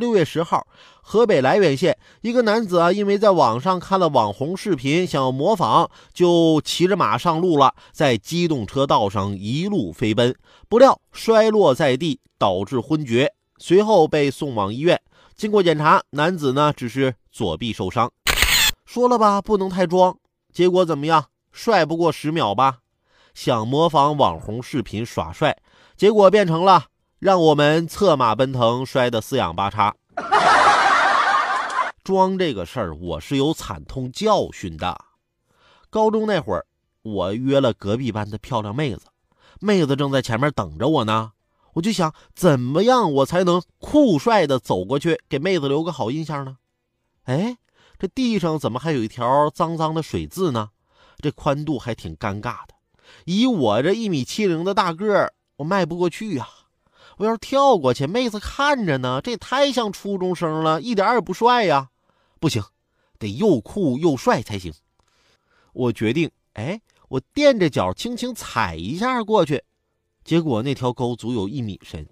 六月十号，河北涞源县一个男子啊，因为在网上看了网红视频，想要模仿，就骑着马上路了，在机动车道上一路飞奔，不料摔落在地，导致昏厥，随后被送往医院。经过检查，男子呢只是左臂受伤。说了吧，不能太装。结果怎么样？帅不过十秒吧？想模仿网红视频耍帅，结果变成了让我们策马奔腾，摔得四仰八叉。装这个事儿，我是有惨痛教训的。高中那会儿，我约了隔壁班的漂亮妹子，妹子正在前面等着我呢。我就想，怎么样我才能酷帅的走过去，给妹子留个好印象呢？哎，这地上怎么还有一条脏脏的水渍呢？这宽度还挺尴尬的。以我这一米七零的大个儿，我迈不过去呀。我要跳过去，妹子看着呢，这也太像初中生了，一点也不帅呀。不行，得又酷又帅才行。我决定，哎，我垫着脚轻轻踩一下过去。结果那条沟足有一米深，